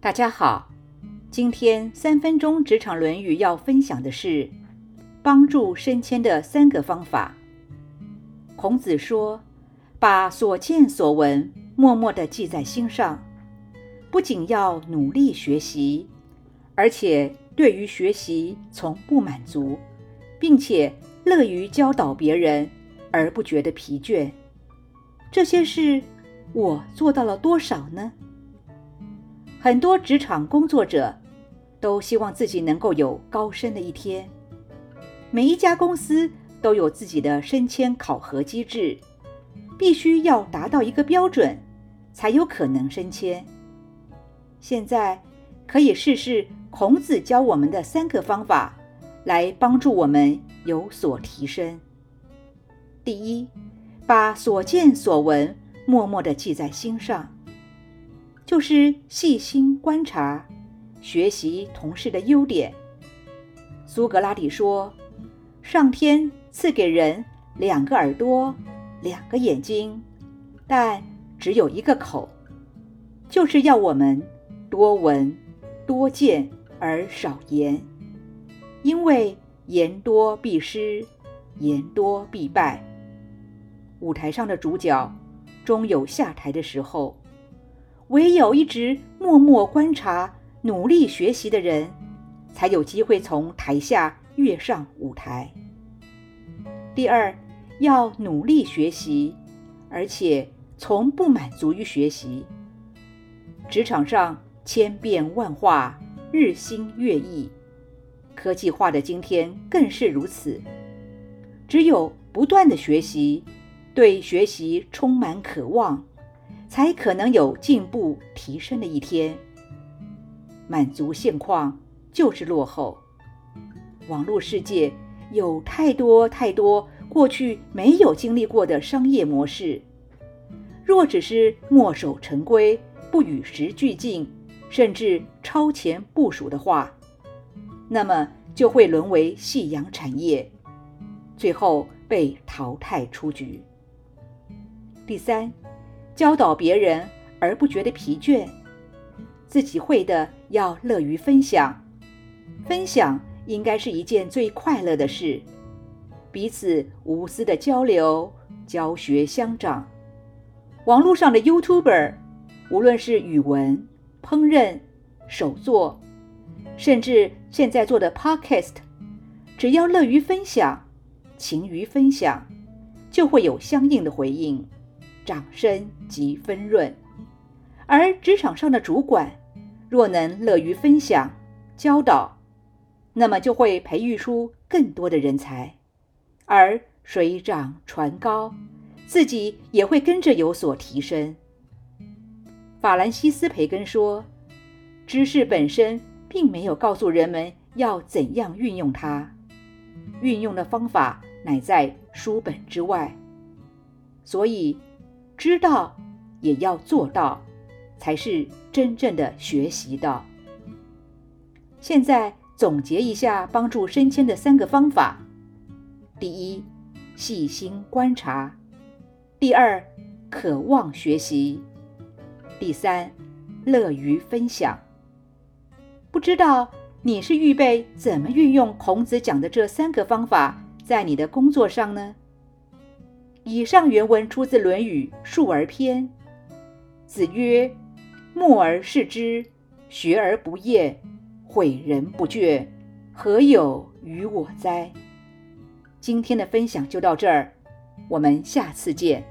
大家好，今天三分钟职场《论语》要分享的是帮助升迁的三个方法。孔子说：“把所见所闻默默地记在心上，不仅要努力学习，而且对于学习从不满足，并且乐于教导别人而不觉得疲倦。这些事我做到了多少呢？”很多职场工作者都希望自己能够有高升的一天。每一家公司都有自己的升迁考核机制，必须要达到一个标准，才有可能升迁。现在可以试试孔子教我们的三个方法，来帮助我们有所提升。第一，把所见所闻默默地记在心上。就是细心观察、学习同事的优点。苏格拉底说：“上天赐给人两个耳朵、两个眼睛，但只有一个口，就是要我们多闻、多见而少言。因为言多必失，言多必败。舞台上的主角终有下台的时候。”唯有一直默默观察、努力学习的人，才有机会从台下跃上舞台。第二，要努力学习，而且从不满足于学习。职场上千变万化，日新月异，科技化的今天更是如此。只有不断的学习，对学习充满渴望。才可能有进步提升的一天。满足现况就是落后。网络世界有太多太多过去没有经历过的商业模式，若只是墨守成规、不与时俱进，甚至超前部署的话，那么就会沦为夕阳产业，最后被淘汰出局。第三。教导别人而不觉得疲倦，自己会的要乐于分享，分享应该是一件最快乐的事。彼此无私的交流，教学相长。网络上的 YouTuber，无论是语文、烹饪、手作，甚至现在做的 Podcast，只要乐于分享，勤于分享，就会有相应的回应。掌声及分润，而职场上的主管若能乐于分享、教导，那么就会培育出更多的人才，而水涨船高，自己也会跟着有所提升。法兰西斯·培根说：“知识本身并没有告诉人们要怎样运用它，运用的方法乃在书本之外。”所以。知道也要做到，才是真正的学习到。现在总结一下帮助升迁的三个方法：第一，细心观察；第二，渴望学习；第三，乐于分享。不知道你是预备怎么运用孔子讲的这三个方法在你的工作上呢？以上原文出自《论语·述而篇》。子曰：“默而视之，学而不厌，诲人不倦，何有于我哉？”今天的分享就到这儿，我们下次见。